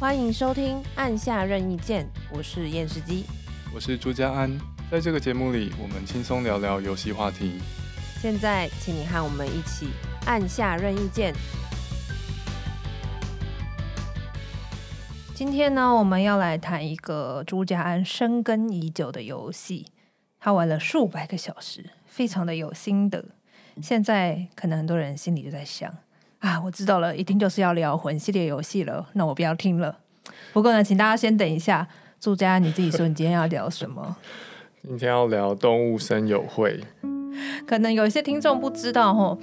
欢迎收听《按下任意键》，我是验视机，我是朱家安。在这个节目里，我们轻松聊聊游戏话题。现在，请你和我们一起按下任意键。今天呢，我们要来谈一个朱家安深耕已久的游戏，他玩了数百个小时，非常的有心得。现在，可能很多人心里就在想。啊，我知道了，一定就是要聊魂系列游戏了。那我不要听了。不过呢，请大家先等一下。朱家，你自己说，你今天要聊什么？今天要聊《动物森友会》。可能有一些听众不知道哦，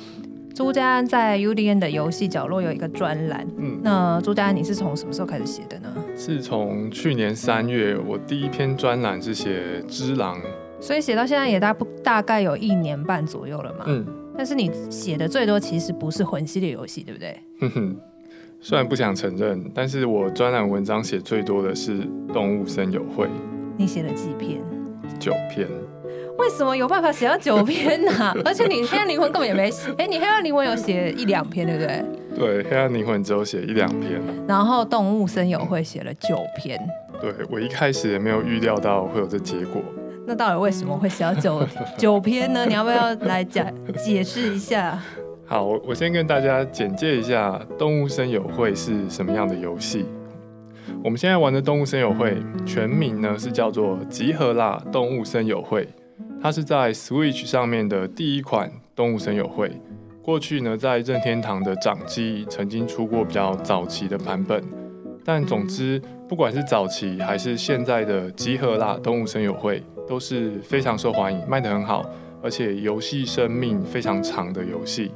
朱家安在 UDN 的游戏角落有一个专栏。嗯，那朱家安，你是从什么时候开始写的呢？是从去年三月，我第一篇专栏是写《只狼》，所以写到现在也大不大概有一年半左右了嘛。嗯。但是你写的最多其实不是魂系列游戏，对不对？哼哼，虽然不想承认，但是我专栏文章写最多的是《动物森友会》。你写了几篇？九篇。为什么有办法写到九篇呢、啊？而且你黑暗灵魂根本也没写，哎，你黑暗灵魂有写一两篇，对不对？对，黑暗灵魂只有写一两篇。然后动物森友会写了九篇。对，我一开始也没有预料到会有这结果。那到底为什么会写到九 九篇呢？你要不要来讲解释一下？好，我先跟大家简介一下《动物森友会》是什么样的游戏。我们现在玩的《动物森友会》全名呢是叫做《集合啦动物森友会》，它是在 Switch 上面的第一款《动物森友会》。过去呢，在任天堂的掌机曾经出过比较早期的版本，但总之，不管是早期还是现在的《集合啦动物森友会》。都是非常受欢迎，卖得很好，而且游戏生命非常长的游戏。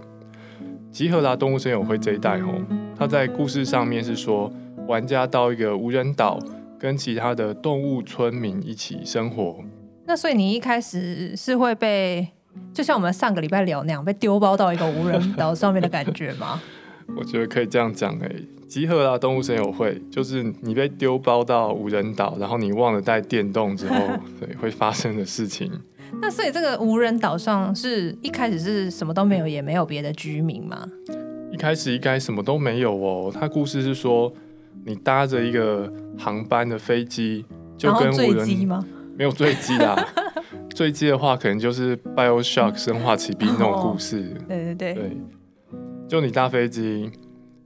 集合啦动物森友会这一代哦，它在故事上面是说，玩家到一个无人岛，跟其他的动物村民一起生活。那所以你一开始是会被，就像我们上个礼拜聊那样，被丢包到一个无人岛上面的感觉吗？我觉得可以这样讲诶、欸，集合啦动物森友会，就是你被丢包到无人岛，然后你忘了带电动之后，对，会发生的事情。那所以这个无人岛上是一开始是什么都没有，也没有别的居民吗？一开始应该什么都没有哦。他故事是说，你搭着一个航班的飞机，就跟无人机吗？没有坠机啦，坠机的话可能就是 BioShock 生化奇兵那种故事。哦、对对对。对就你搭飞机，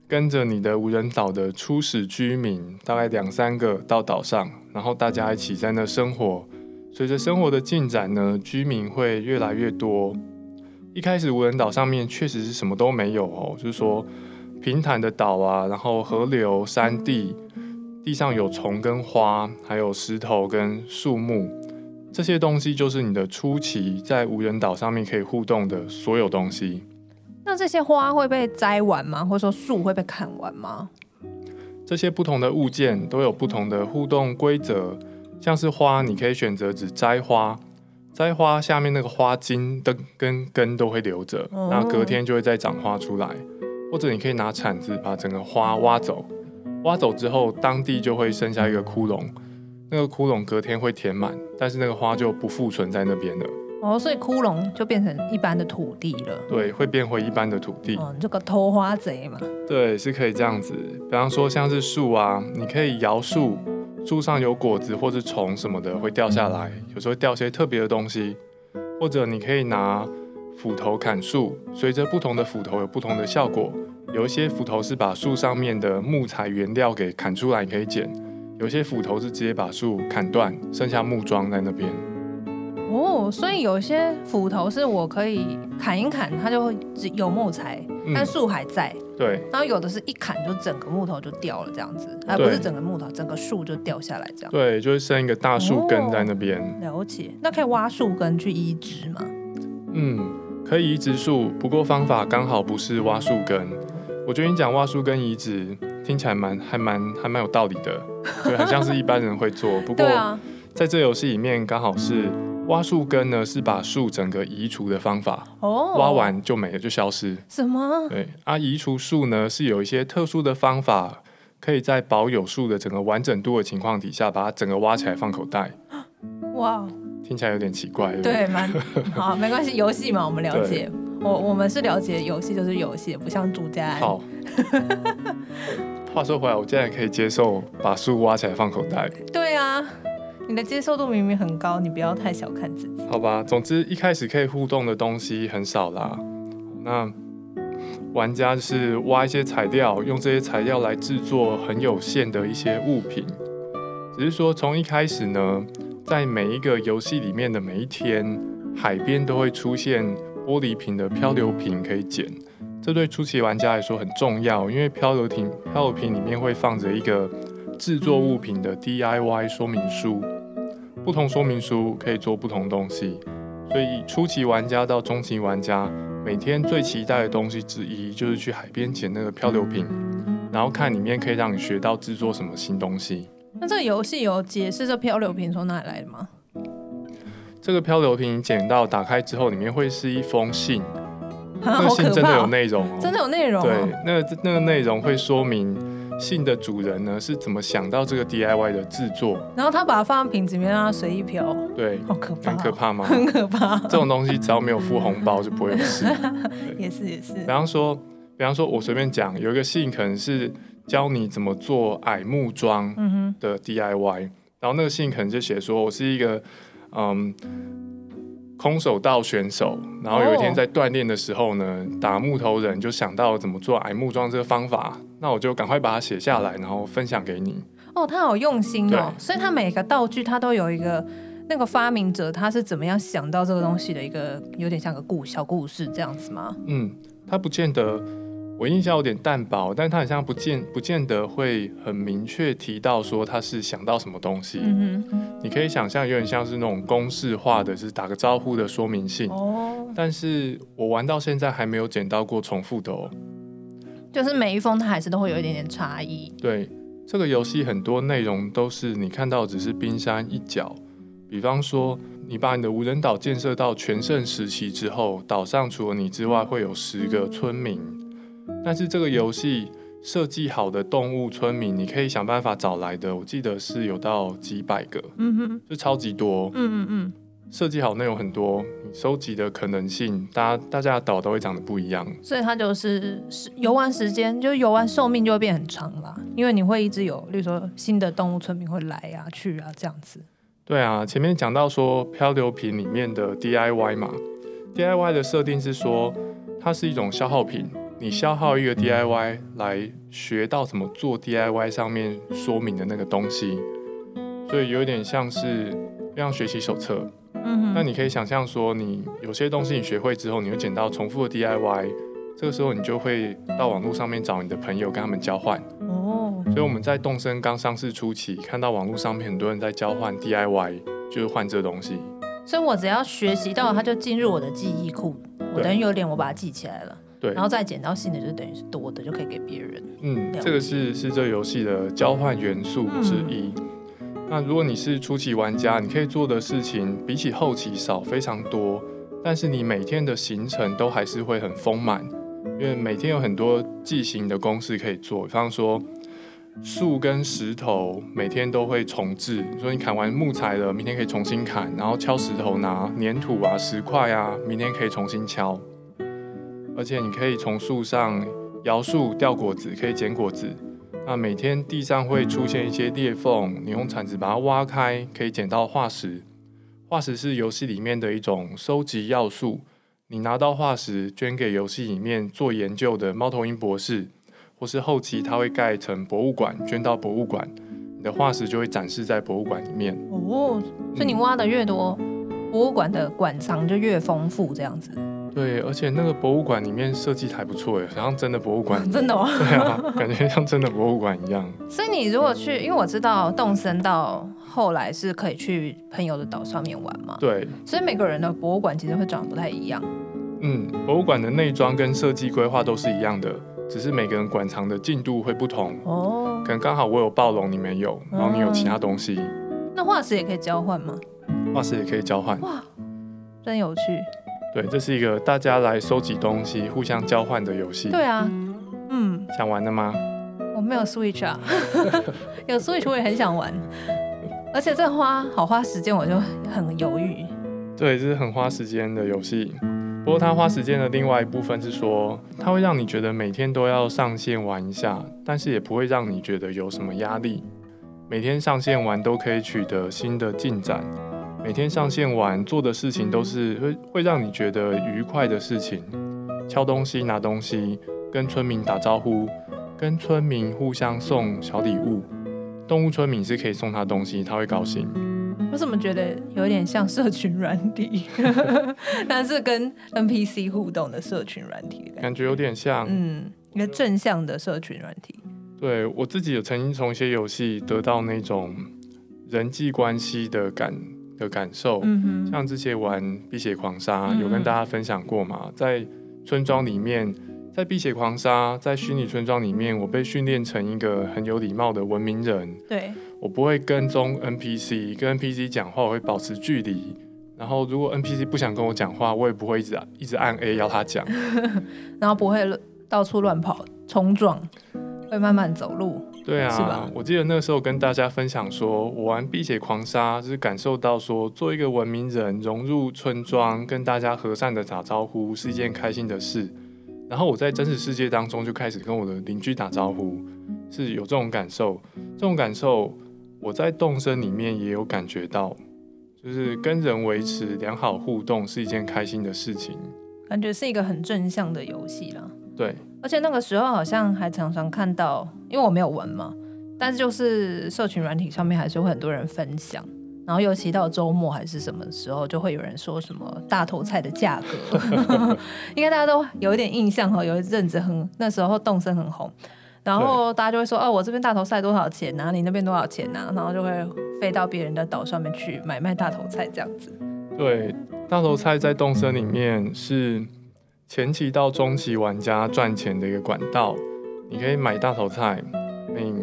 跟着你的无人岛的初始居民，大概两三个到岛上，然后大家一起在那生活。随着生活的进展呢，居民会越来越多。一开始无人岛上面确实是什么都没有哦，就是说平坦的岛啊，然后河流、山地，地上有虫跟花，还有石头跟树木，这些东西就是你的初期在无人岛上面可以互动的所有东西。那这些花会被摘完吗？或者说树会被砍完吗？这些不同的物件都有不同的互动规则。像是花，你可以选择只摘花，摘花下面那个花茎的根根都会留着，然后隔天就会再长花出来。或者你可以拿铲子把整个花挖走，挖走之后，当地就会剩下一个窟窿，那个窟窿隔天会填满，但是那个花就不复存在那边了。哦，所以窟窿就变成一般的土地了。对，会变回一般的土地。哦，这个偷花贼嘛。对，是可以这样子。比方说，像是树啊，你可以摇树，树上有果子或是虫什么的会掉下来，有时候掉些特别的东西。或者你可以拿斧头砍树，随着不同的斧头有不同的效果。有一些斧头是把树上面的木材原料给砍出来，你可以捡；有些斧头是直接把树砍断，剩下木桩在那边。哦，所以有些斧头是我可以砍一砍，它就会有木材，嗯、但树还在。对。然后有的是一砍就整个木头就掉了，这样子，而不是整个木头，整个树就掉下来这样。对，就会剩一个大树根在那边。哦。了解。那可以挖树根去移植吗？嗯，可以移植树，不过方法刚好不是挖树根。我觉得你讲挖树根移植听起来蛮还蛮还蛮有道理的，对，很像是一般人会做。不过 在这游戏里面刚好是。挖树根呢，是把树整个移除的方法。哦，挖完就没了，就消失。什么？对啊，移除树呢是有一些特殊的方法，可以在保有树的整个完整度的情况底下，把它整个挖起来放口袋。哇，听起来有点奇怪。对，蛮好，没关系，游戏嘛，我们了解。我我们是了解游戏就是游戏，不像朱家安。好。话说回来，我竟然可以接受把树挖起来放口袋。对啊，你的接受度明明很高，你不要太小看自己。好吧，总之一开始可以互动的东西很少啦。那玩家是挖一些材料，用这些材料来制作很有限的一些物品。只是说从一开始呢，在每一个游戏里面的每一天，海边都会出现玻璃瓶的漂流瓶可以捡。这对初期玩家来说很重要，因为漂流瓶漂流瓶里面会放着一个制作物品的 DIY 说明书，不同说明书可以做不同东西，所以初级玩家到中级玩家每天最期待的东西之一就是去海边捡那个漂流瓶，然后看里面可以让你学到制作什么新东西。那这个游戏有解释这漂流瓶从哪里来的吗？这个漂流瓶捡到打开之后，里面会是一封信。啊、那个信真的有内容、哦，真的有内容、哦。对，那个那个内容会说明信的主人呢是怎么想到这个 DIY 的制作，然后他把它放在瓶子里面让它随意飘。对，好可怕、哦，很可怕吗？很可怕。这种东西只要没有付红包就不会有事。也是也是。比方说，比方说我随便讲，有一个信可能是教你怎么做矮木桩的 DIY，、嗯、然后那个信可能就写说我是一个嗯。空手道选手，然后有一天在锻炼的时候呢，哦、打木头人就想到怎么做矮木桩这个方法，那我就赶快把它写下来，然后分享给你。哦，他好用心哦，所以他每个道具他都有一个那个发明者他是怎么样想到这个东西的一个有点像个故小故事这样子吗？嗯，他不见得。我印象有点淡薄，但他好像不见不见得会很明确提到说他是想到什么东西。嗯哼，你可以想象有点像是那种公式化的，就是打个招呼的说明信。哦，但是我玩到现在还没有捡到过重复的哦。就是每一封它还是都会有一点点差异。对，这个游戏很多内容都是你看到只是冰山一角。比方说，你把你的无人岛建设到全盛时期之后，岛上除了你之外会有十个村民。但是这个游戏设计好的动物村民，你可以想办法找来的。我记得是有到几百个，嗯哼，就超级多，嗯嗯嗯。设计好内容很多，你收集的可能性，大家大家的岛都会长得不一样。所以它就是游玩时间，就游玩寿命就会变很长啦，因为你会一直有，例如说新的动物村民会来啊去啊这样子。对啊，前面讲到说漂流瓶里面的 DIY 嘛，DIY 的设定是说它是一种消耗品。你消耗一个 DIY 来学到怎么做 DIY 上面说明的那个东西，所以有点像是像学习手册。嗯哼。那你可以想象说，你有些东西你学会之后，你会捡到重复的 DIY，这个时候你就会到网络上面找你的朋友跟他们交换。哦。所以我们在动身刚上市初期，看到网络上面很多人在交换 DIY，就是换这东西。所以我只要学习到，它就进入我的记忆库，我等于有点我把它记起来了。对，然后再捡到新的，就等于是多的，就可以给别人。嗯，这个是是这个游戏的交换元素之一。嗯。那如果你是初期玩家，你可以做的事情比起后期少非常多，但是你每天的行程都还是会很丰满，因为每天有很多记型的公式可以做。比方说，树跟石头每天都会重置，所以你砍完木材了，明天可以重新砍，然后敲石头拿粘土啊、石块啊，明天可以重新敲。而且你可以从树上摇树掉果子，可以捡果子。那每天地上会出现一些裂缝，你用铲子把它挖开，可以捡到化石。化石是游戏里面的一种收集要素。你拿到化石捐给游戏里面做研究的猫头鹰博士，或是后期他会盖成博物馆，捐到博物馆，你的化石就会展示在博物馆里面。哦，所以你挖的越多，嗯，博物馆的馆藏就越丰富，这样子。对，而且那个博物馆里面设计还不错耶，好像真的博物馆。真的吗？对啊，感觉像真的博物馆一样。所以你如果去，因为我知道动森到后来是可以去朋友的岛上面玩嘛。对。所以每个人的博物馆其实会长得不太一样。嗯，博物馆的内装跟设计规划都是一样的，只是每个人馆藏的进度会不同。哦。可能刚好我有暴龙，你没有，然后你有其他东西。嗯、那化石也可以交换吗？化石也可以交换。哇，真有趣。对，这是一个大家来收集东西、互相交换的游戏。对啊，嗯，想玩的吗？我没有 Switch 啊，有 Switch 我也很想玩，而且这花好花时间，我就很犹豫。对，这是很花时间的游戏。不过它花时间的另外一部分是说，它会让你觉得每天都要上线玩一下，但是也不会让你觉得有什么压力。每天上线玩都可以取得新的进展，每天上线玩做的事情都是会会让你觉得愉快的事情，敲东西、拿东西、跟村民打招呼、跟村民互相送小礼物。动物村民是可以送他东西，他会高兴。我怎么觉得有点像社群软体，但是跟 NPC 互动的社群软体感，感觉有点像，嗯，一个正向的社群软体。对，我自己有曾经从一些游戏得到那种人际关系的感的感受，像之前玩《碧血狂杀》有跟大家分享过嘛，在村庄里面，在《碧血狂杀》在虚拟村庄里面，我被训练成一个很有礼貌的文明人，对，我不会跟踪 NPC，跟 NPC 讲话我会保持距离，然后如果 NPC 不想跟我讲话，我也不会一直一直按 A 要他讲，然后不会到处乱跑冲撞。会慢慢走路，对啊，是吧？我记得那个时候跟大家分享说，我玩《碧血狂杀》就是感受到说，做一个文明人融入村庄，跟大家和善的打招呼是一件开心的事。然后我在真实世界当中就开始跟我的邻居打招呼，是有这种感受。这种感受我在动身里面也有感觉到，就是跟人维持良好互动是一件开心的事情，感觉是一个很正向的游戏啦。对，而且那个时候好像还常常看到，因为我没有闻嘛，但是就是社群软体上面还是会很多人分享，然后尤其到周末还是什么时候，就会有人说什么大头菜的价格，应该大家都有一点印象哈，有一阵子很那时候动森很红，然后大家就会说哦，我这边大头菜多少钱啊？你那边多少钱啊？然后就会飞到别人的岛上面去买卖大头菜这样子。对，大头菜在动森里面是。前期到中期玩家赚钱的一个管道，你可以买大头菜，每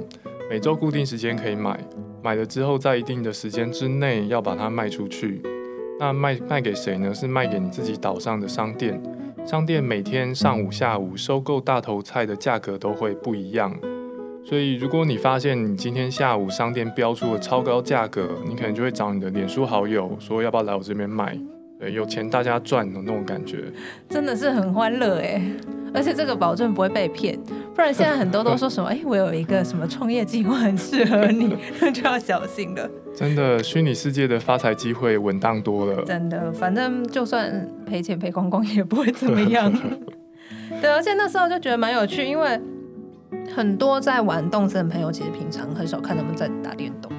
每周固定时间可以买，买了之后在一定的时间之内要把它卖出去。那卖卖给谁呢？是卖给你自己岛上的商店。商店每天上午、下午收购大头菜的价格都会不一样。所以如果你发现你今天下午商店标出了超高价格，你可能就会找你的脸书好友说要不要来我这边买。对，有钱大家赚的那种感觉，真的是很欢乐哎！而且这个保证不会被骗，不然现在很多都说什么 哎，我有一个什么创业计划很适合你，就要小心了。真的，虚拟世界的发财机会稳当多了。真的，反正就算赔钱赔光光也不会怎么样。对，而且那时候就觉得蛮有趣，因为很多在玩动森的朋友，其实平常很少看他们在打电动。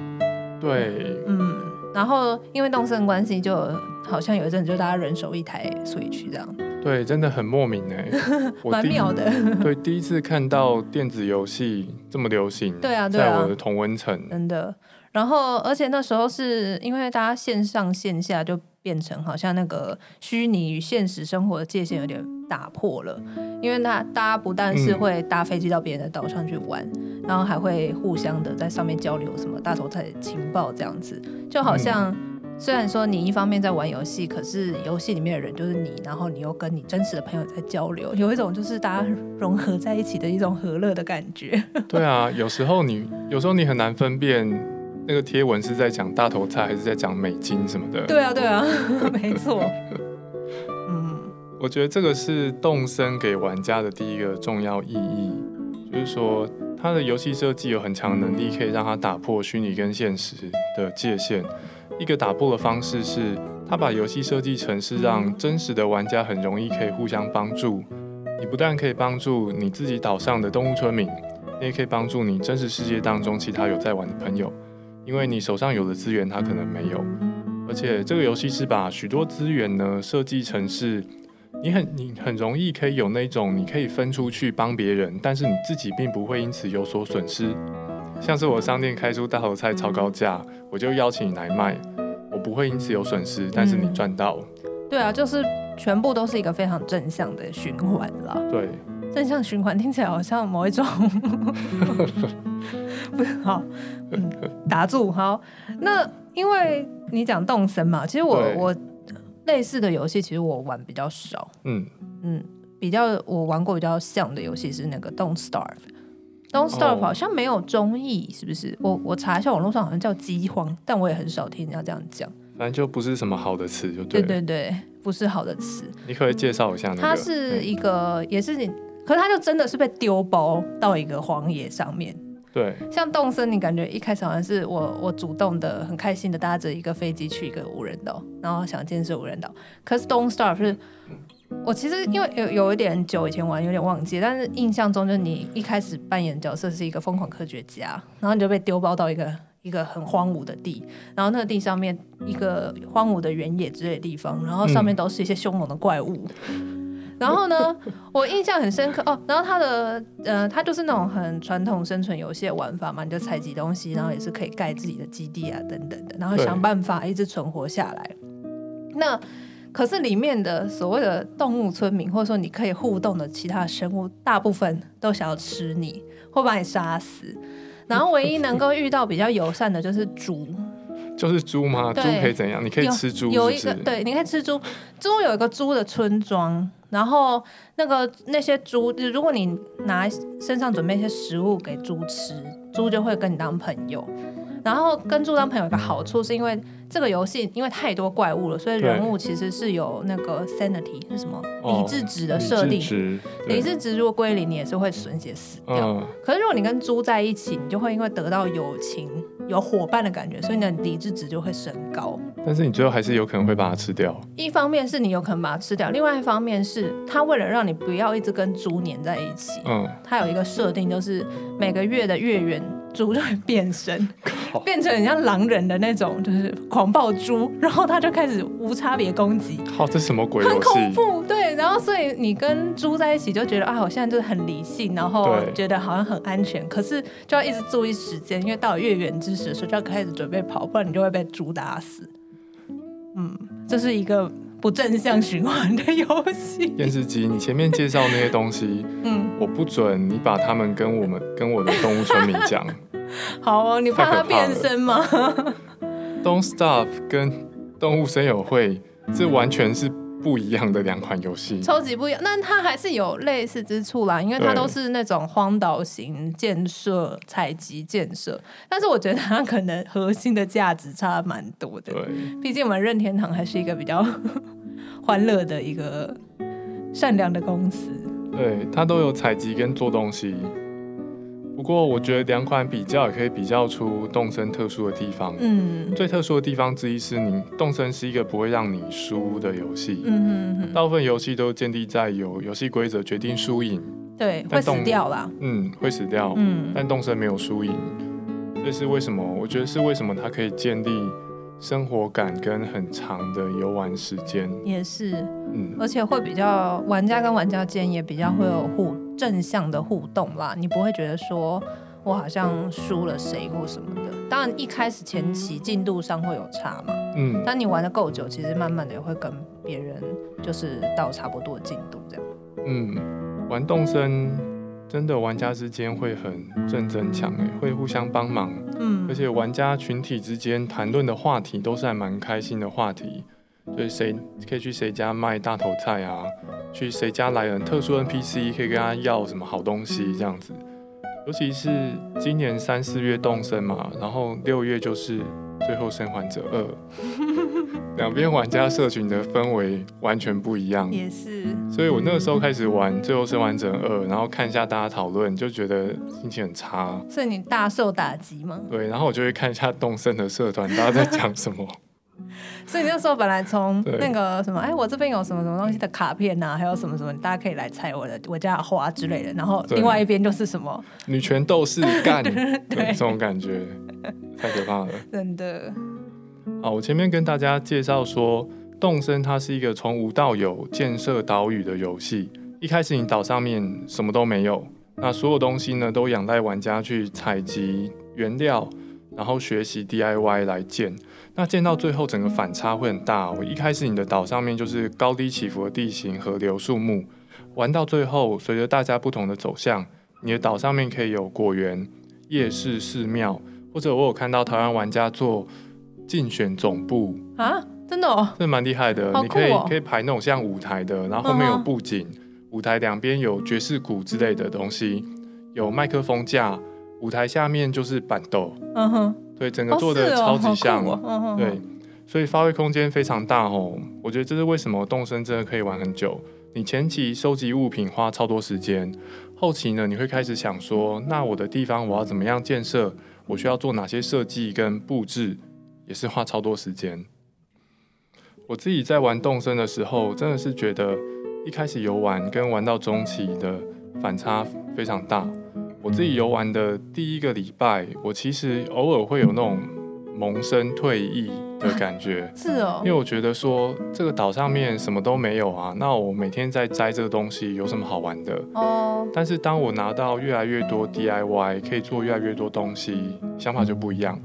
对，嗯，然后因为动森关系就。好像有一阵就大家人手一台 Switch 这样，对，真的很莫名哎，蛮妙的。对，第一次看到电子游戏这么流行，对啊，对啊，在我的同温层，真的。然后，而且那时候是因为大家线上线下就变成好像那个虚拟与现实生活的界限有点打破了，因为那大家不但是会搭飞机到别人的岛上去玩，嗯，然后还会互相的在上面交流什么大头菜情报这样子，就好像。嗯虽然说你一方面在玩游戏，可是游戏里面的人就是你，然后你又跟你真实的朋友在交流，有一种就是大家融合在一起的一种和乐的感觉。对啊，有时候你有时候你很难分辨那个贴文是在讲大头菜还是在讲美金什么的。对啊，对啊，没错。嗯，我觉得这个是动森给玩家的第一个重要意义，就是说它的游戏设计有很强的能力，可以让它打破虚拟跟现实的界限。一个打破的方式是，他把游戏设计成是让真实的玩家很容易可以互相帮助。你不但可以帮助你自己岛上的动物村民，你也可以帮助你真实世界当中其他有在玩的朋友，因为你手上有的资源他可能没有。而且这个游戏是把许多资源呢设计成是，你很你很容易可以有那种你可以分出去帮别人，但是你自己并不会因此有所损失。像是我商店开出大头菜超高价，我就邀请你来卖，我不会因此有损失，但是你赚到。对啊，就是全部都是一个非常正向的循环了。对，正向循环听起来好像某一种不 是 好，嗯，打住好。那因为你讲动森嘛，其实我我类似的游戏其实我玩比较少。嗯嗯，比较我玩过比较像的游戏是那个 Don't Starve。Don't Starve 好像没有中译，是不是？我我查一下，网络上好像叫饥荒，但我也很少听人家这样讲。反正就不是什么好的词，就对。对对对，不是好的词。你可以介绍一下那个？它是一个，嗯、也是你，可是它就真的是被丢包到一个荒野上面。对，像动森，你感觉一开始好像是我我主动的、很开心的搭着一个飞机去一个无人岛，然后想建设无人岛。可是 Don't Starve 是，我其实因为有有一点久以前玩，有点忘记，但是印象中就是你一开始扮演角色是一个疯狂科学家，然后你就被丢包到一个一个很荒芜的地，然后那个地上面一个荒芜的原野之类的地方，然后上面都是一些凶猛的怪物。嗯然后呢，我印象很深刻哦。然后它的呃，它就是那种很传统生存游戏的玩法嘛，你就采集东西，然后也是可以盖自己的基地啊，等等的，然后想办法一直存活下来。那可是里面的所谓的动物村民，或者说你可以互动的其他生物，大部分都想要吃你，或把你杀死。然后唯一能够遇到比较友善的就是猪。就是猪吗？猪可以怎样？你可以吃猪有一个对，你可以吃猪。猪有一个猪的村庄。然后那个那些猪，如果你拿身上准备一些食物给猪吃，猪就会跟你当朋友。然后跟猪当朋友有一个好处，是因为这个游戏因为太多怪物了，所以人物其实是有那个 sanity 是什么理智值的设定。理智值如果归零，你也是会损血死掉。嗯。可是如果你跟猪在一起，你就会因为得到友情。有伙伴的感觉，所以你的理智值就会升高。但是你最后还是有可能会把它吃掉。一方面是你有可能把它吃掉，另外一方面是它为了让你不要一直跟猪粘在一起，嗯，它有一个设定，就是每个月的月圆。猪就会变身，变成很像狼人的那种，就是狂暴猪，然后他就开始无差别攻击。好，这什么鬼？很恐怖，对。然后所以你跟猪在一起就觉得啊，我现在就是很理性，然后觉得好像很安全。可是就要一直注意时间，因为到了月圆之时的时候就要开始准备跑，不然你就会被猪打死。嗯，这是一个。不正向循环的游戏。电视机，你前面介绍那些东西，嗯，我不准你把他们跟我们跟我的动物村民讲。好啊，你怕它变身吗？Don't Starve 跟动物森友会这完全是不一样的两款游戏，超级不一样。但它还是有类似之处啦，因为它都是那种荒岛型建设、采集建设。但是我觉得它可能核心的价值差蛮多的。对，毕竟我们任天堂还是一个比较欢乐的一个善良的公司。对，它都有采集跟做东西。不过我觉得两款比较也可以比较出动森特殊的地方。嗯，最特殊的地方之一是你动森是一个不会让你输的游戏。嗯哼，大部分游戏都建立在有游戏规则决定输赢。对，会死掉啦。嗯，会死掉。嗯，但动森没有输赢，这是为什么？我觉得是为什么它可以建立生活感跟很长的游玩时间。也是。嗯，而且会比较玩家跟玩家间也比较会有互。正向的互动啦，你不会觉得说我好像输了谁或什么的。当然一开始前期进度上会有差嘛，嗯，但你玩的够久，其实慢慢的也会跟别人就是到差不多进度这样。嗯，玩动森真的玩家之间会很正增强诶，会互相帮忙，嗯，而且玩家群体之间谈论的话题都是还蛮开心的话题。对，谁可以去谁家卖大头菜啊？去谁家来人特殊 NPC 可以跟他要什么好东西这样子。尤其是今年三四月动身嘛，然后六月就是最后生还者二，两边玩家社群的氛围完全不一样。也是。所以我那个时候开始玩最后生还者二，然后看一下大家讨论，就觉得心情很差。所以你大受打击吗？对，然后我就会看一下动森的社团，大家在讲什么。所以那时候本来从那个什么，哎，我这边有什么什么东西的卡片呐、啊，还有什么什么，大家可以来猜我的我家的花之类的。然后另外一边就是什么女权斗士干，对，这种感觉太可怕了，真的。好，我前面跟大家介绍说，动森它是一个从无到有建设岛屿的游戏。一开始你岛上面什么都没有，那所有东西呢都仰赖玩家去采集原料，然后学习 DIY 来建。那建到最后，整个反差会很大哦。一开始你的岛上面就是高低起伏的地形、河流、树木，玩到最后，随着大家不同的走向，你的岛上面可以有果园、夜市、寺庙，或者我有看到台湾玩家做竞选总部啊，真的哦，这蛮厉害的。哦、你可以可以排那种像舞台的，然后后面有布景，嗯、舞台两边有爵士鼓之类的东西，有麦克风架，舞台下面就是板豆。嗯哼。对，整个做的超级像，哦哦、对，所以发挥空间非常大哦。我觉得这是为什么动身真的可以玩很久。你前期收集物品花超多时间，后期呢，你会开始想说，那我的地方我要怎么样建设？我需要做哪些设计跟布置，也是花超多时间。我自己在玩动身的时候，真的是觉得一开始游玩跟玩到中期的反差非常大。我自己游玩的第一个礼拜，我其实偶尔会有那种萌生退役。的感觉 是哦，因为我觉得说这个岛上面什么都没有啊，那我每天在摘这个东西有什么好玩的？哦，但是当我拿到越来越多 DIY，可以做越来越多东西，想法就不一样。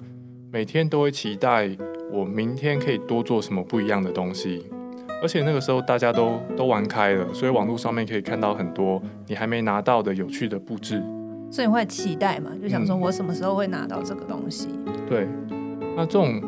每天都会期待我明天可以多做什么不一样的东西，而且那个时候大家都都玩开了，所以网络上面可以看到很多你还没拿到的有趣的布置，所以你会期待嘛？就想说我什么时候会拿到这个东西？嗯，对，那这种。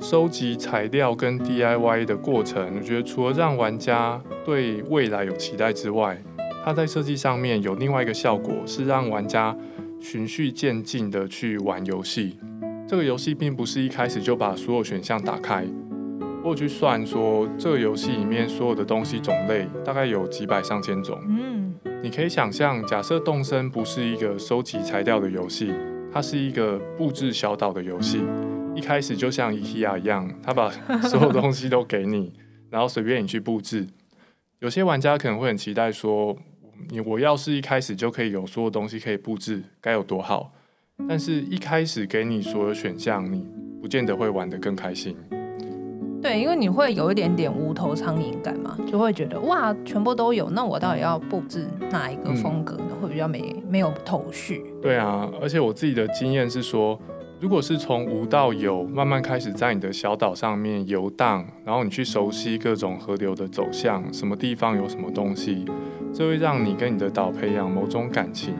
收集材料跟 DIY 的过程，我觉得除了让玩家对未来有期待之外，它在设计上面有另外一个效果，是让玩家循序渐进的去玩游戏。这个游戏并不是一开始就把所有选项打开。我去算说，这个游戏里面所有的东西种类大概有几百上千种。嗯，你可以想象，假设动森不是一个收集材料的游戏，它是一个布置小岛的游戏。一开始就像 IKEA 一样，他把所有东西都给你，然后随便你去布置。有些玩家可能会很期待说，你我要是一开始就可以有所有东西可以布置，该有多好。但是一开始给你所有选项，你不见得会玩得更开心。对，因为你会有一点点无头苍蝇感嘛，就会觉得哇，全部都有，那我到底要布置哪一个风格呢？嗯、会比较没没有头绪。对啊，而且我自己的经验是说。如果是从无到有，慢慢开始在你的小岛上面游荡，然后你去熟悉各种河流的走向，什么地方有什么东西，这会让你跟你的岛培养某种感情，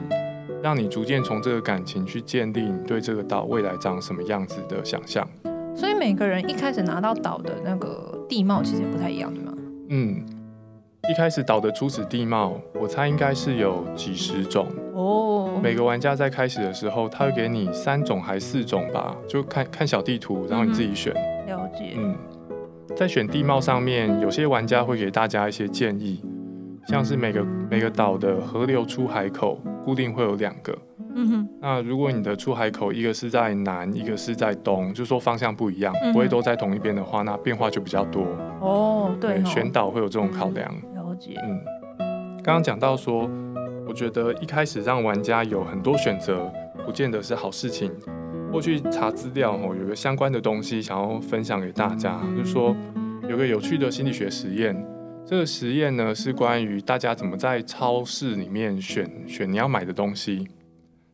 让你逐渐从这个感情去建立你对这个岛未来长什么样子的想象。每个人一开始拿到岛的那个地貌其实也不太一样，对吗？嗯。一开始岛的初始地貌，我猜应该是有几十种哦。每个玩家在开始的时候，他会给你三种还四种吧，就看看小地图，然后你自己选。嗯、了解。嗯，在选地貌上面，有些玩家会给大家一些建议，像是每个每个岛的河流出海口固定会有两个。嗯哼。那如果你的出海口一个是在南，一个是在东，就说方向不一样，嗯、不会都在同一边的话，那变化就比较多。哦，对，选岛会有这种考量。了解嗯，刚刚讲到说，我觉得一开始让玩家有很多选择，不见得是好事情。过去查资料哦，有个相关的东西想要分享给大家，就是说有个有趣的心理学实验。这个实验呢是关于大家怎么在超市里面选选你要买的东西。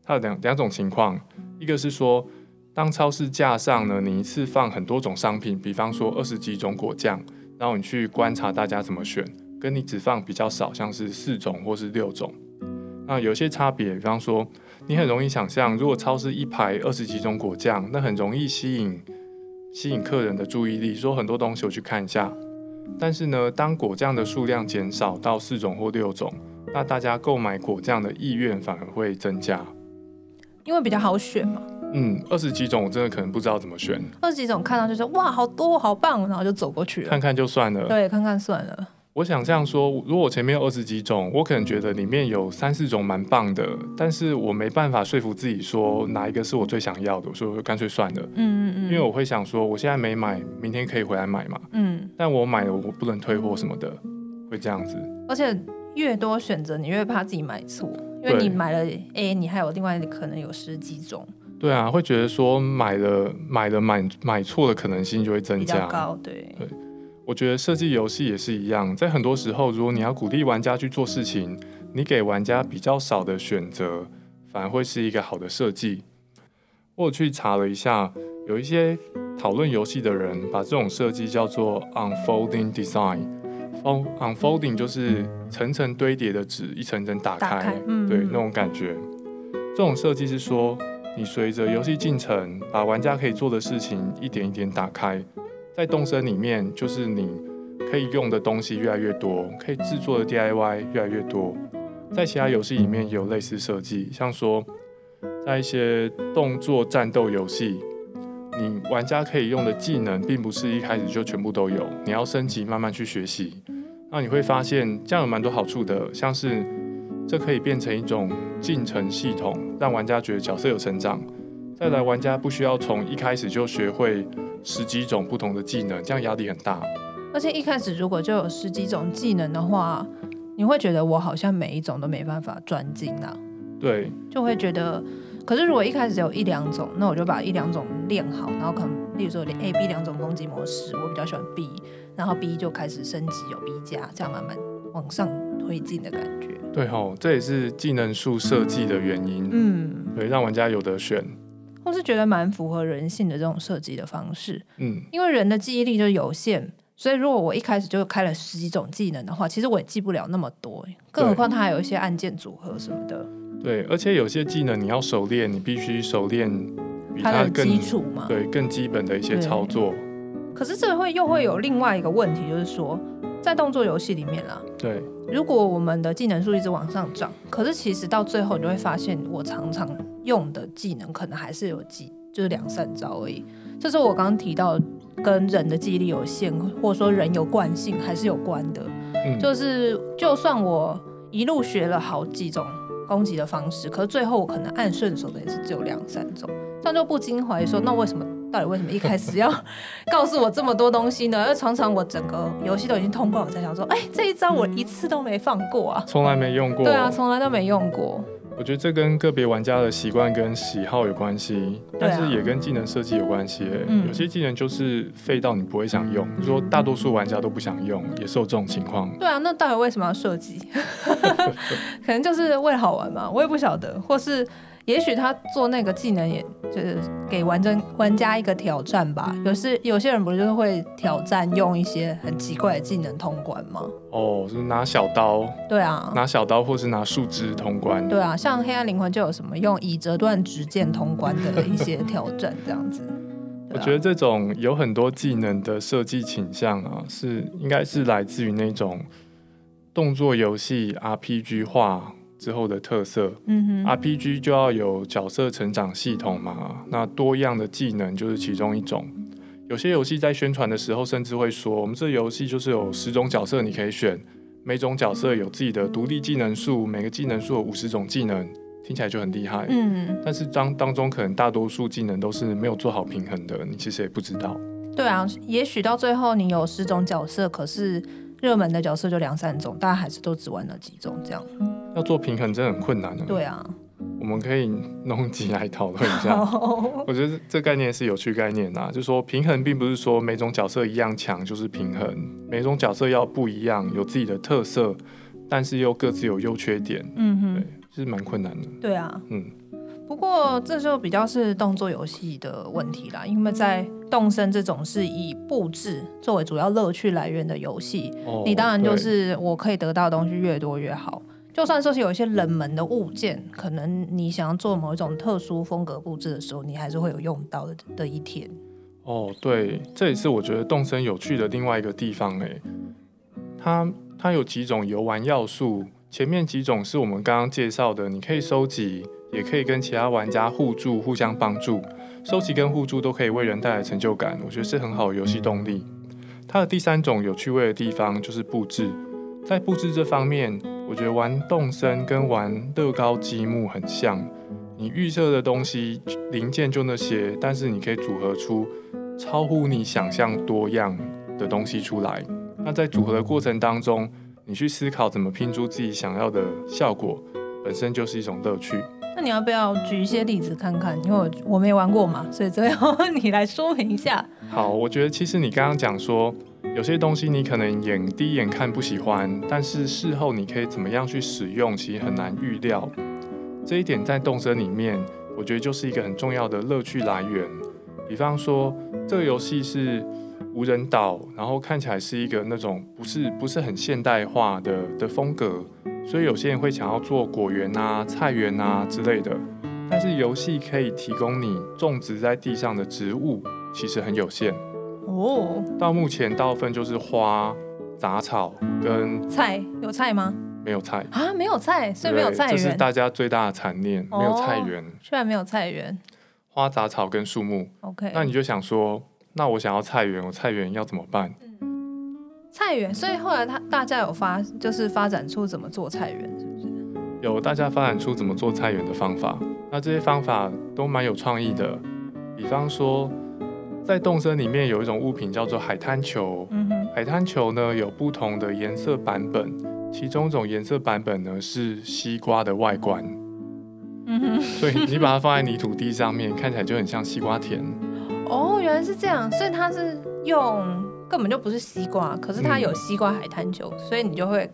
它有两两种情况，一个是说，当超市架上呢，你一次放很多种商品，比方说二十几种果酱，然后你去观察大家怎么选。跟你只放比较少，像是四种或是六种，那有些差别。比方说，你很容易想象，如果超市一排二十几种果酱，那很容易吸引吸引客人的注意力，说很多东西我去看一下。但是呢，当果酱的数量减少到四种或六种，那大家购买果酱的意愿反而会增加，因为比较好选嘛。嗯，二十几种我真的可能不知道怎么选。二十几种看到就说哇，好多好棒，然后就走过去了，看看就算了。对，看看算了。我想这样说，如果我前面有二十几种，我可能觉得里面有三四种蛮棒的，但是我没办法说服自己说哪一个是我最想要的，所以我就干脆算了。嗯嗯嗯。因为我会想说，我现在没买，明天可以回来买嘛。嗯。但我买了，我不能退货什么的，会这样子。而且越多选择，你越怕自己买错，因为你买了 A，你还有另外可能有十几种。对啊，会觉得说买了买了买买错的可能性就会增加。高，对。对。我觉得设计游戏也是一样，在很多时候，如果你要鼓励玩家去做事情，你给玩家比较少的选择，反而会是一个好的设计。我去查了一下，有一些讨论游戏的人把这种设计叫做 unfolding design。unfolding 就是层层堆叠的纸，一层层打开，打开嗯、对那种感觉。这种设计是说，你随着游戏进程，把玩家可以做的事情一点一点打开。在动森里面，就是你可以用的东西越来越多，可以制作的 DIY 越来越多。在其他游戏里面也有类似设计，像说在一些动作战斗游戏，你玩家可以用的技能，并不是一开始就全部都有，你要升级，慢慢去学习。那你会发现这样有蛮多好处的，像是这可以变成一种进程系统，让玩家觉得角色有成长。再来，玩家不需要从一开始就学会十几种不同的技能，这样压力很大。而且一开始如果就有十几种技能的话，你会觉得我好像每一种都没办法专精啊。对，就会觉得。可是如果一开始只有一两种，那我就把一两种练好，然后可能，例如说 A、B 两种攻击模式，我比较喜欢 B，然后 B 就开始升级有 B 加，这样慢慢往上推进的感觉。对吼，这也是技能树设计的原因。嗯，对，让玩家有得选。我是觉得蛮符合人性的这种设计的方式。嗯，因为人的记忆力就有限，所以如果我一开始就开了十几种技能的话，其实我也记不了那么多。更何况它还有一些按键组合什么的。对，而且有些技能你要熟练，你必须熟练比它更它的基础嘛，对，更基本的一些操作。可是这会又会有另外一个问题，就是说在动作游戏里面啦，对，如果我们的技能数一直往上涨，可是其实到最后你就会发现，我常常用的技能可能还是有几，就是两三招而已。这是我刚刚提到跟人的记忆力有限，或者说人有惯性还是有关的。嗯，就是就算我一路学了好几种。攻击的方式，可是最后我可能按顺手的也是只有两三种，这样就不禁怀疑说，那为什么到底为什么一开始要 告诉我这么多东西呢？而常常我整个游戏都已经通关，我才想说，哎、欸，这一招我一次都没放过啊，从来没用过。对啊，从来都没用过。我觉得这跟个别玩家的习惯跟喜好有关系，但是也跟技能设计有关系。有些技能就是废到你不会想用，就是说大多数玩家都不想用，也是有这种情况。对啊，那到底为什么要设计？可能就是为了好玩嘛，我也不晓得，或是。也许他做那个技能，也就是给玩家玩家一个挑战吧。有些有些人不是就是会挑战用一些很奇怪的技能通关吗？哦，就是拿小刀。对啊，拿小刀或是拿树枝通关。对啊，像黑暗灵魂就有什么用以折断直剑通关的一些挑战这样子。啊、我觉得这种有很多技能的设计倾向啊，是应该是来自于那种动作游戏 RPG 化。之后的特色，嗯哼，RPG 就要有角色成长系统嘛，那多样的技能就是其中一种。有些游戏在宣传的时候，甚至会说，我们这游戏就是有十种角色你可以选，每种角色有自己的独立技能数，每个技能数有五十种技能，听起来就很厉害。嗯，但是当当中可能大多数技能都是没有做好平衡的，你其实也不知道。对啊，也许到最后你有十种角色，可是热门的角色就两三种，大家还是都只玩了几种这样。要做平衡真的很困难的。对啊，我们可以弄集来讨论一下。我觉得这概念是有趣概念呐，就是说平衡并不是说每种角色一样强就是平衡，每种角色要不一样，有自己的特色，但是又各自有优缺点。嗯哼，对，是蛮困难的。对啊，嗯。不过这就比较是动作游戏的问题啦，因为在动身这种是以布置作为主要乐趣来源的游戏，哦，你当然就是我可以得到的东西越多越好。就算说是有一些冷门的物件，可能你想要做某一种特殊风格布置的时候，你还是会有用到的的一天。哦，对，这也是我觉得动森有趣的另外一个地方诶。它它有几种游玩要素，前面几种是我们刚刚介绍的，你可以收集，也可以跟其他玩家互助，互相帮助。收集跟互助都可以为人带来成就感，我觉得是很好的游戏动力。它的第三种有趣味的地方就是布置，在布置这方面。我觉得玩动森跟玩乐高积木很像，你预设的东西零件就那些，但是你可以组合出超乎你想象多样的东西出来。那在组合的过程当中，你去思考怎么拼出自己想要的效果，本身就是一种乐趣。那你要不要举一些例子看看？因为我我没玩过嘛，所以最后 你来说明一下。好，我觉得其实你刚刚讲说。有些东西你可能眼第一眼看不喜欢，但是事后你可以怎么样去使用，其实很难预料。这一点在动森里面，我觉得就是一个很重要的乐趣来源。比方说，这个游戏是无人岛，然后看起来是一个那种不是不是很现代化的的风格，所以有些人会想要做果园啊、菜园啊之类的。但是游戏可以提供你种植在地上的植物，其实很有限。哦，到目前大部分就是花、杂草跟菜，有菜吗？没有菜啊，没有菜，所以没有菜园。这是大家最大的残念，没有菜园。居然没有菜园。花杂草跟树木。OK，那你就想说，那我想要菜园，我菜园要怎么办？菜园，所以后来他大家有发，就是发展出怎么做菜园，是不是？有大家发展出怎么做菜园的方法。那这些方法都蛮有创意的。比方说，在动森里面有一种物品叫做海滩球。嗯。海滩球呢，有不同的颜色版本，其中一种颜色版本呢是西瓜的外观。嗯哼。所以你把它放在泥土地上面，看起来就很像西瓜田。哦，原来是这样，所以它是用根本就不是西瓜，可是它有西瓜海滩球，嗯，所以你就会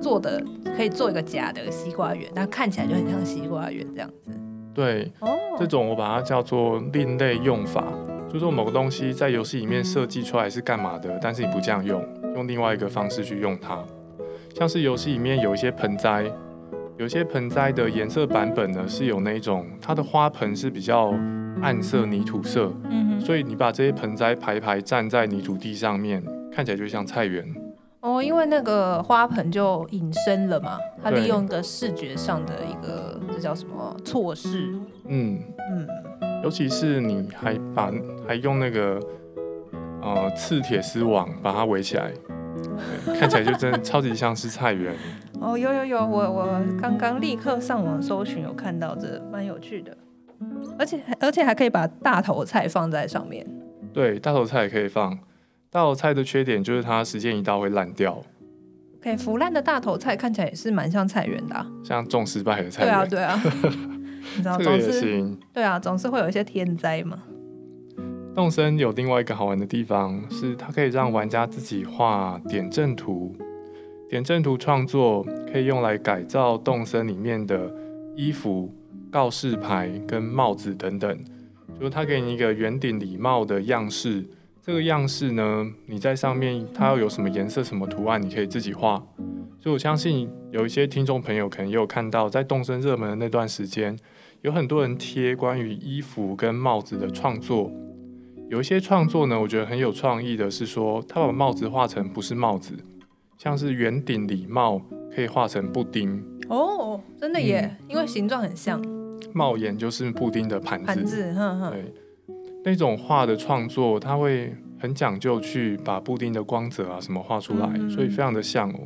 做的可以做一个假的西瓜园，但看起来就很像西瓜园这样子。对，哦，这种我把它叫做另类用法，就是说某个东西在游戏里面设计出来是干嘛的，但是你不这样用，用另外一个方式去用它。像是游戏里面有一些盆栽，有些盆栽的颜色版本呢是有那种它的花盆是比较暗色泥土色，嗯，所以你把这些盆栽排排站在泥土地上面，看起来就像菜园。哦，因为那个花盆就隐身了嘛，它利用的视觉上的一个这叫什么措施？嗯嗯，尤其是你还把还用那个呃刺铁丝网把它围起来，看起来就真的 超级像是菜园。哦，有有有，我我刚刚立刻上网搜寻，有看到这蛮有趣的，而且而且还可以把大头菜放在上面。对，大头菜也可以放。大头菜的缺点就是它时间一到会烂掉。OK，腐烂的大头菜看起来也是蛮像菜园的、啊，像种失败的菜园。对啊，对啊。你知道，这个也行。对啊，总是会有一些天灾嘛。动森有另外一个好玩的地方，是它可以让玩家自己画点阵图。点阵图创作可以用来改造动森里面的衣服、告示牌跟帽子等等。就是它给你一个圆顶礼帽的样式。这个样式呢，你在上面它要有什么颜色、什么图案，你可以自己画。所以我相信有一些听众朋友可能也有看到，在动森热门的那段时间，有很多人贴关于衣服跟帽子的创作。有一些创作呢，我觉得很有创意的是说，他把帽子画成不是帽子，像是圆顶礼帽可以画成布丁。哦，真的耶，嗯、因为形状很像。帽檐就是布丁的盘子。盘子，哼哼。对。那种画的创作，它会很讲究去把布丁的光泽啊什么画出来，嗯，所以非常的像哦。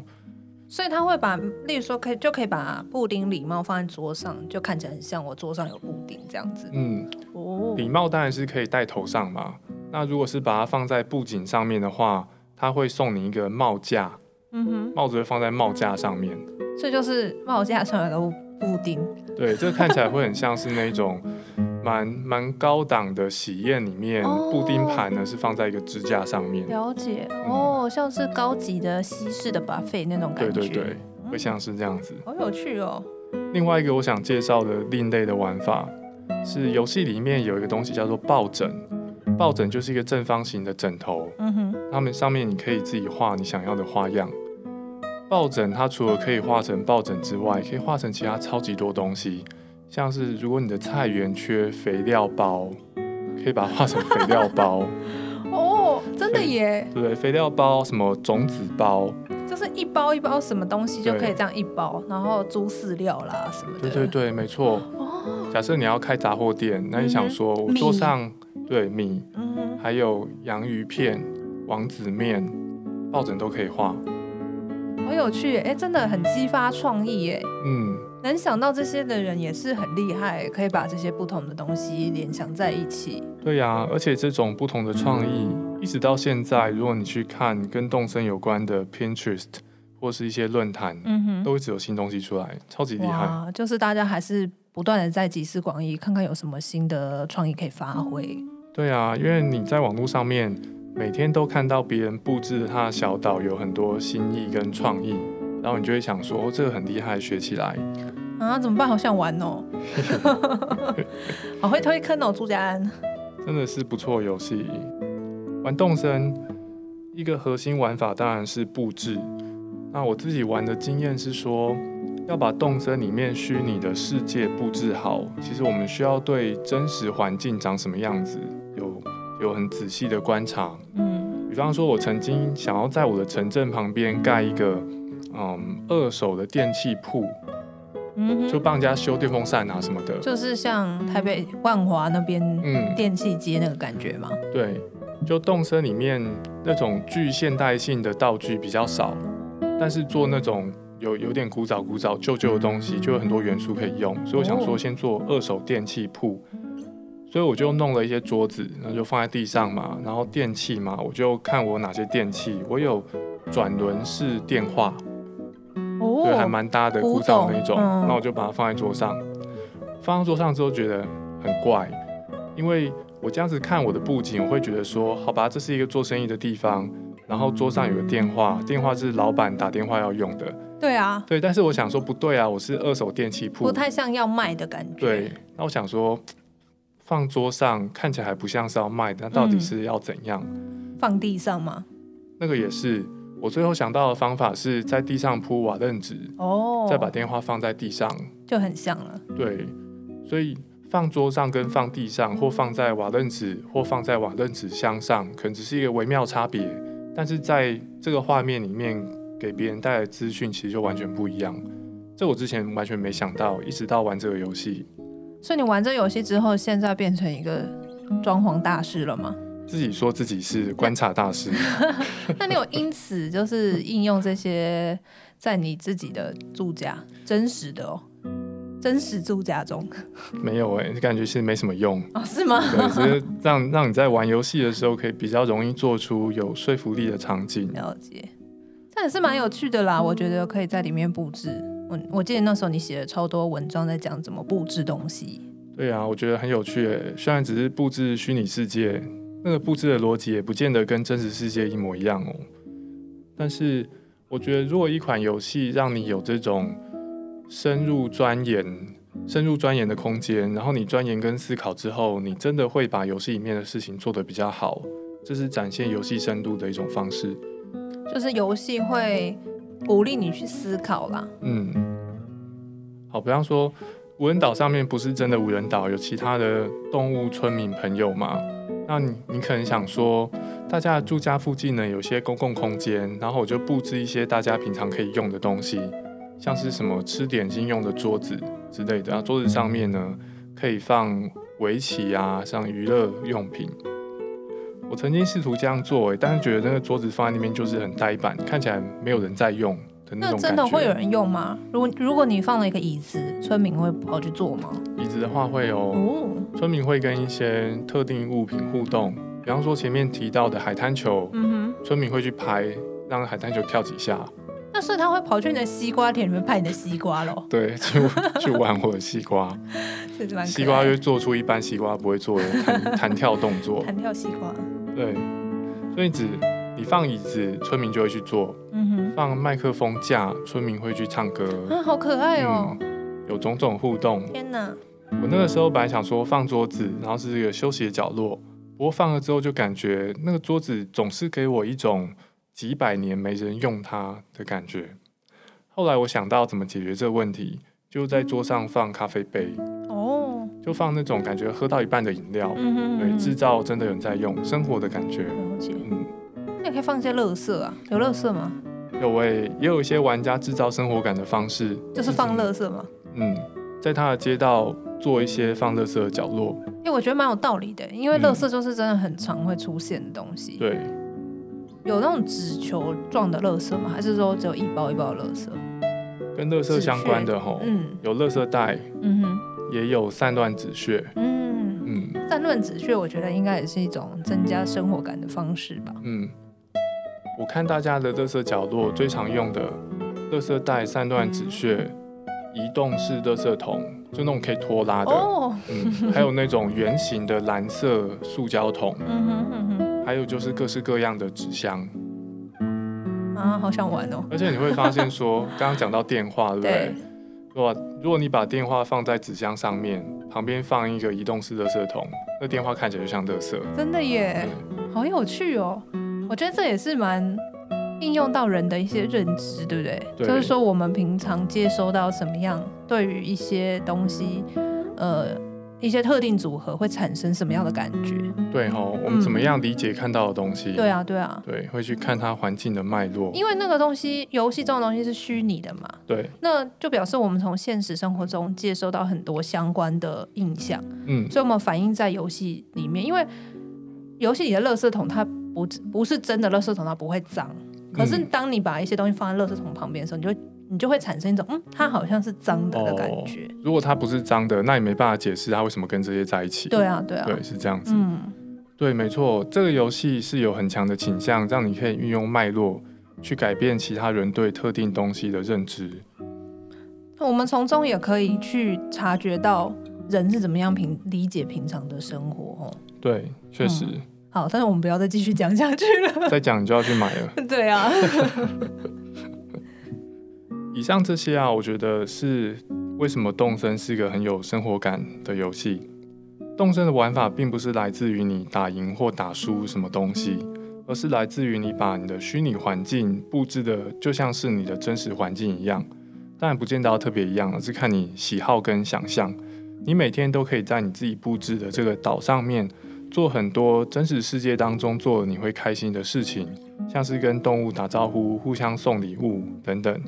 所以他会把，例如说可以就可以把布丁礼帽放在桌上，就看起来很像我桌上有布丁这样子。嗯，哦，礼帽当然是可以戴头上嘛。那如果是把它放在布景上面的话，他会送你一个帽架。嗯哼，帽子会放在帽架上面。所以就是帽架上有个布丁。对，这个看起来会很像是那种。蛮蛮高档的喜宴里面，哦、布丁盘呢是放在一个支架上面。了解、嗯、哦，像是高级的西式的 buffet 那种感觉。对对对，会像是这样子。好有趣哦。另外一个我想介绍的另类的玩法，是游戏里面有一个东西叫做抱枕。抱枕就是一个正方形的枕头。嗯哼。它们上面你可以自己画你想要的花样。抱枕它除了可以画成抱枕之外，可以画成其他超级多东西。像是如果你的菜园缺肥料包，可以把它画成肥料包。哦，真的耶！对，对，肥料包什么种子包，就是一包一包什么东西就可以这样一包，然后猪饲料啦什么的。对对对，没错。哦。假设你要开杂货店，那你想说我桌上对米，嗯，还有洋芋片、王子面、抱枕都可以画。好有趣耶！哎，真的很激发创意耶。嗯。能想到这些的人也是很厉害，可以把这些不同的东西联想在一起。对呀、啊，而且这种不同的创意，一直到现在，如果你去看跟动森有关的 Pinterest 或是一些论坛，嗯哼，都一直有新东西出来，超级厉害。就是大家还是不断的在集思广益，看看有什么新的创意可以发挥。对啊，因为你在网络上面每天都看到别人布置他的小岛，有很多新意跟创意。然后你就会想说，哦，这个很厉害，学起来啊？怎么办？好想玩哦！好会推坑哦，朱家安，真的是不错游戏。玩动森一个核心玩法当然是布置。那我自己玩的经验是说，要把动森里面虚拟的世界布置好，其实我们需要对真实环境长什么样子有有很仔细的观察。嗯，比方说，我曾经想要在我的城镇旁边盖一个。嗯，二手的电器铺，嗯，就帮人家修电风扇啊什么的，就是像台北万华那边嗯电器街那个感觉嘛。对，就动森里面那种具现代性的道具比较少，但是做那种有有点古早古早旧旧的东西，就有很多元素可以用，所以我想说先做二手电器铺。所以我就弄了一些桌子，然后就放在地上嘛。然后电器嘛，我就看我哪些电器。我有转轮式电话，哦，对，还蛮搭的，古早那种。那、嗯、我就把它放在桌上。放在桌上之后觉得很怪，因为我这样子看我的布景，我会觉得说，好吧，这是一个做生意的地方。然后桌上有个电话，电话是老板打电话要用的。对啊，对。但是我想说不对啊，我是二手电器铺，不太像要卖的感觉。对，那我想说。放桌上看起来还不像是要卖的，那到底是要怎样？嗯、放地上吗？那个也是，我最后想到的方法是在地上铺瓦楞纸，哦，再把电话放在地上，就很像了。对，所以放桌上跟放地上，或放在瓦楞纸，或放在瓦楞纸箱上，可能只是一个微妙差别，但是在这个画面里面给别人带来资讯其实就完全不一样。这我之前完全没想到，一直到玩这个游戏。所以你玩这游戏之后，现在变成一个装潢大师了吗？自己说自己是观察大师。那你有因此就是应用这些在你自己的住家，真实的哦，真实住家中？没有哎、欸，感觉是没什么用哦？是吗？对，只是让让你在玩游戏的时候，可以比较容易做出有说服力的场景。了解，这也是蛮有趣的啦。我觉得可以在里面布置。我我记得那时候你写了超多文章在讲怎么布置东西。对啊，我觉得很有趣。虽然只是布置虚拟世界，那个布置的逻辑也不见得跟真实世界一模一样哦。但是我觉得，如果一款游戏让你有这种深入钻研、深入钻研的空间，然后你钻研跟思考之后，你真的会把游戏里面的事情做得比较好，这是展现游戏深度的一种方式。就是游戏会。鼓励你去思考啦。嗯，好，比方说无人岛上面不是真的无人岛，有其他的动物村民朋友嘛？那你你可能想说，大家住家附近呢有些公共空间，然后我就布置一些大家平常可以用的东西，像是什么吃点心用的桌子之类的。然后桌子上面呢可以放围棋啊，像娱乐用品。我曾经试图这样做，但是觉得那个桌子放在那边就是很呆板，看起来没有人在用的那种感觉。那真的会有人用吗？如果如果你放了一个椅子，村民会跑去坐吗？椅子的话会哦，哦，村民会跟一些特定物品互动，比方说前面提到的海滩球，嗯哼，村民会去拍，让海滩球跳几下。那所以他会跑去你的西瓜田里面拍你的西瓜喽？对，去去玩我的西瓜。西瓜就做出一般西瓜不会做的弹弹跳动作，弹跳西瓜。对，所以只你放椅子，村民就会去坐。嗯哼，放麦克风架，村民会去唱歌。啊，好可爱哦！嗯，有种种互动。天哪！我那个时候本来想说放桌子，然后是一个休息的角落。不过放了之后就感觉那个桌子总是给我一种几百年没人用它的感觉。后来我想到怎么解决这个问题，就在桌上放咖啡杯。就放那种感觉喝到一半的饮料，嗯哼嗯哼，对，制造真的有人在用生活的感觉。了解，嗯，那也可以放一些乐色啊，有乐色吗？有诶、欸，也有一些玩家制造生活感的方式，就是放乐色吗？嗯，在他的街道做一些放乐色的角落。因为我觉得蛮有道理的，因为乐色就是真的很常会出现的东西。对，有那种纸球状的乐色吗？还是说只有一包一包的垃圾？跟乐色相关的吼，嗯，有乐色袋，嗯哼。也有散乱止血，嗯嗯，散乱止血，我觉得应该也是一种增加生活感的方式吧。嗯，我看大家的垃圾角落最常用的垃圾袋、散乱止血、移动式垃圾桶，就那种可以拖拉的，哦、嗯，还有那种圆形的蓝色塑胶桶，嗯哼嗯哼，还有就是各式各样的纸箱。啊，好想玩哦！而且你会发现说，刚刚讲到电话，对不对？对哇！如果你把电话放在纸箱上面，旁边放一个移动式垃圾桶，那电话看起来就像垃圾。真的耶，好有趣哦！我觉得这也是蛮应用到人的一些认知，对不对？对。就是说，我们平常接收到什么样，对于一些东西，呃，一些特定组合会产生什么样的感觉？对吼，我们怎么样理解看到的东西？对啊，对啊，对，会去看它环境的脉络。因为那个东西，游戏这种东西是虚拟的嘛？对，那就表示我们从现实生活中接收到很多相关的印象，嗯，所以我们反映在游戏里面。因为游戏里的垃圾桶它不不是真的垃圾桶，它不会脏。可是当你把一些东西放在垃圾桶旁边的时候，你就会。你就会产生一种嗯，它好像是脏的的感觉。哦，如果它不是脏的，那也没办法解释它为什么跟这些在一起。对啊，对啊，对，是这样子。嗯，对，没错，这个游戏是有很强的倾向，让你可以运用脉络去改变其他人对特定东西的认知。我们从中也可以去察觉到人是怎么样平理解平常的生活。哦，对，确实。嗯。好，但是我们不要再继续讲下去了。再讲你就要去买了。对啊。以上这些啊，我觉得是为什么动森是一个很有生活感的游戏。动森的玩法并不是来自于你打赢或打输什么东西，而是来自于你把你的虚拟环境布置的就像是你的真实环境一样。当然不见得要特别一样，而是看你喜好跟想象。你每天都可以在你自己布置的这个岛上面做很多真实世界当中做你会开心的事情，像是跟动物打招呼、互相送礼物等等。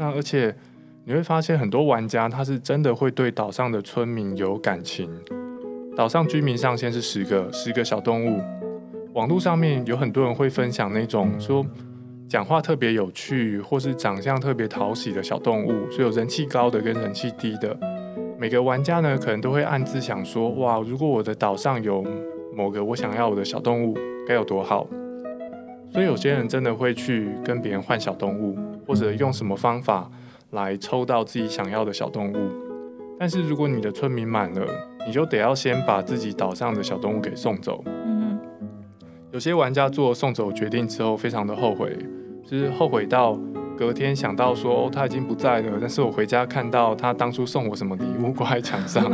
那而且你会发现，很多玩家他是真的会对岛上的村民有感情。岛上居民上限是十个，十个小动物。网络上面有很多人会分享那种说讲话特别有趣，或是长相特别讨喜的小动物，所以有人气高的跟人气低的。每个玩家呢，可能都会暗自想说：哇，如果我的岛上有某个我想要的小动物，该有多好。所以有些人真的会去跟别人换小动物。或者用什么方法来抽到自己想要的小动物，但是如果你的村民满了，你就得要先把自己岛上的小动物给送走。嗯。有些玩家做送走决定之后，非常的后悔，就是后悔到隔天想到说，哦，他已经不在了，但是我回家看到他当初送我什么礼物挂在墙上，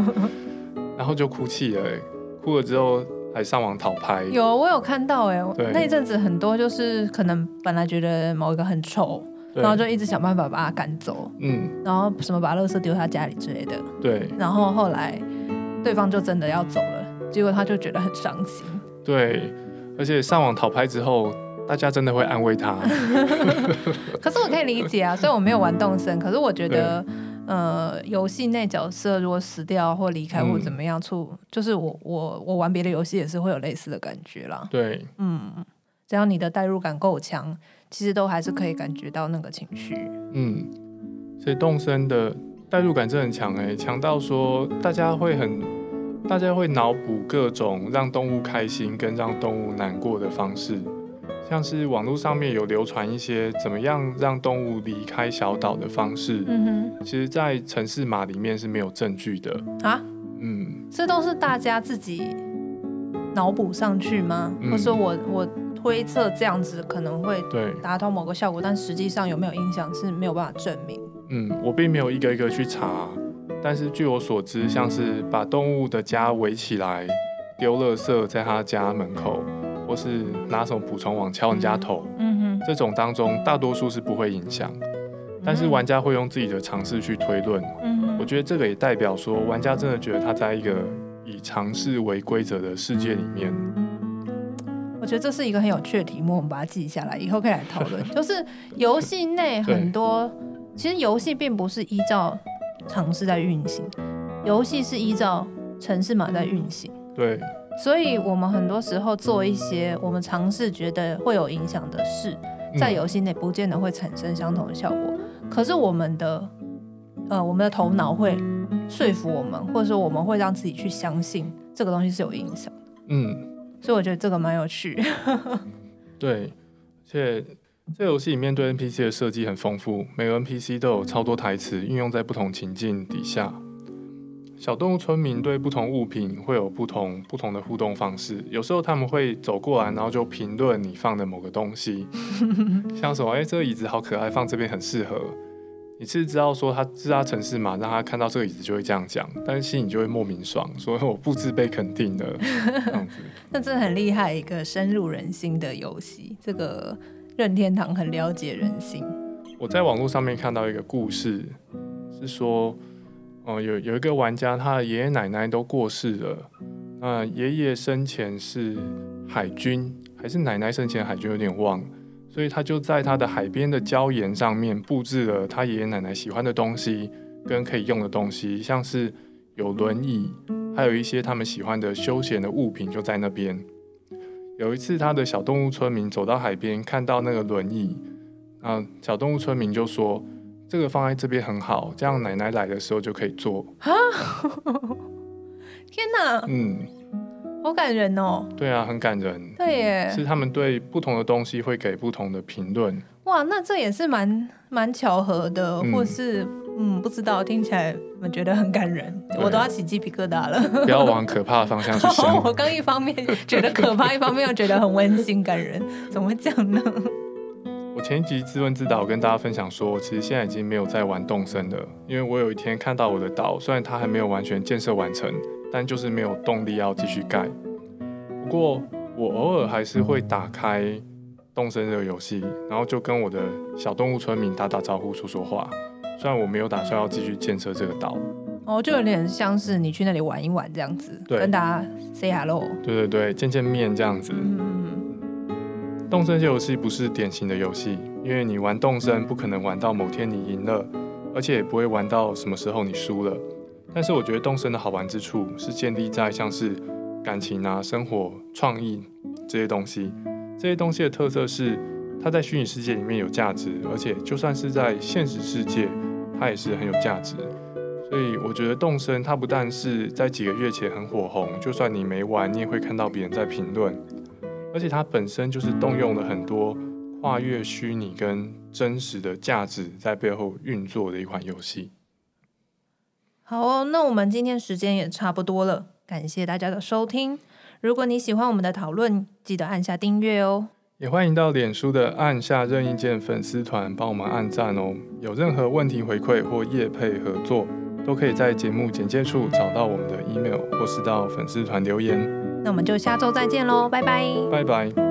然后就哭泣了，哭了之后还上网讨拍。有，我有看到，哎，那一阵子很多就是可能本来觉得某一个很丑。然后就一直想办法把他赶走，嗯，然后什么把垃圾丢他家里之类的，对。然后后来对方就真的要走了，结果他就觉得很伤心。对，而且上网讨拍之后，大家真的会安慰他。可是我可以理解啊，虽然我没有玩动森，可是我觉得，呃，游戏内角色如果死掉或离开或怎么样处，嗯、就是我我我玩别的游戏也是会有类似的感觉啦。对，嗯，只要你的代入感够强。其实都还是可以感觉到那个情绪。嗯，所以动森的代入感真的很强哎，强到说大家会很，大家会脑补各种让动物开心跟让动物难过的方式，像是网络上面有流传一些怎么样让动物离开小岛的方式。嗯哼，其实，在城市码里面是没有证据的啊。嗯，这都是大家自己脑补上去吗？嗯、或者说我我。推测这样子可能会对达到某个效果，但实际上有没有影响是没有办法证明。嗯，我并没有一个一个去查，但是据我所知，像是把动物的家围起来，丢垃圾在他家门口，或是拿什么捕虫网敲人家头，嗯哼，这种当中大多数是不会影响，但是玩家会用自己的尝试去推论。嗯，我觉得这个也代表说，玩家真的觉得他在一个以尝试为规则的世界里面。我觉得这是一个很有趣的题目，我们把它记下来，以后可以来讨论。就是游戏内很多，其实游戏并不是依照尝试在运行，游戏是依照城市码在运行。对，所以我们很多时候做一些我们尝试觉得会有影响的事，在游戏内不见得会产生相同的效果。可是我们的呃，我们的头脑会说服我们，或者说我们会让自己去相信这个东西是有影响的。嗯。所以我觉得这个蛮有趣。对，而且这游戏里面对 NPC 的设计很丰富，每个 NPC 都有超多台词运用在不同情境底下。小动物村民对不同物品会有不同不同的互动方式，有时候他们会走过来，然后就评论你放的某个东西，像什么，哎，这个椅子好可爱，放这边很适合。你是知道说他是他城市嘛，让他看到这个椅子就会这样讲，但是心里就会莫名爽，所以我布置被肯定的 这样子。那真的很厉害，一个深入人心的游戏。这个任天堂很了解人心。我在网络上面看到一个故事，是说，哦，有有一个玩家，他的爷爷奶奶都过世了。那爷爷生前是海军，还是奶奶生前海军有点忘，所以他就在他的海边的礁岩上面布置了他爷爷奶奶喜欢的东西跟可以用的东西，像是有轮椅，还有一些他们喜欢的休闲的物品就在那边。有一次，他的小动物村民走到海边，看到那个轮椅，啊，小动物村民就说。这个放在这边很好，这样奶奶来的时候就可以做。啊！天哪！嗯，好感人哦。对啊，很感人。对耶，是他们对不同的东西会给不同的评论。哇，那这也是蛮蛮巧合的，嗯、或是嗯，不知道，听起来我觉得很感人，我都要起鸡皮疙瘩了。不要往可怕的方向去想。我刚一方面觉得可怕，一方面又觉得很温馨感人，怎么会这样呢？我前一集自问自答，跟大家分享说，其实现在已经没有在玩动森了，因为我有一天看到我的岛，虽然它还没有完全建设完成，但就是没有动力要继续盖。不过我偶尔还是会打开动森这个游戏，然后就跟我的小动物村民打打招呼、说说话。虽然我没有打算要继续建设这个岛，哦，就有点像是你去那里玩一玩这样子，对跟大家 say hello，对对对，见见面这样子。嗯。动森这游戏不是典型的游戏，因为你玩动森不可能玩到某天你赢了，而且也不会玩到什么时候你输了。但是我觉得动森的好玩之处是建立在像是感情啊、生活、创意这些东西。这些东西的特色是它在虚拟世界里面有价值，而且就算是在现实世界，它也是很有价值。所以我觉得动森它不但是在几个月前很火红，就算你没玩，你也会看到别人在评论。而且它本身就是动用了很多跨越虚拟跟真实的价值在背后运作的一款游戏。好哦，那我们今天时间也差不多了，感谢大家的收听。如果你喜欢我们的讨论，记得按下订阅哦。也欢迎到脸书的按下任意键粉丝团帮我们按赞哦。有任何问题回馈或业配合作，都可以在节目简介处找到我们的 email，或是到粉丝团留言。那我们就下周再见喽，拜拜，拜拜。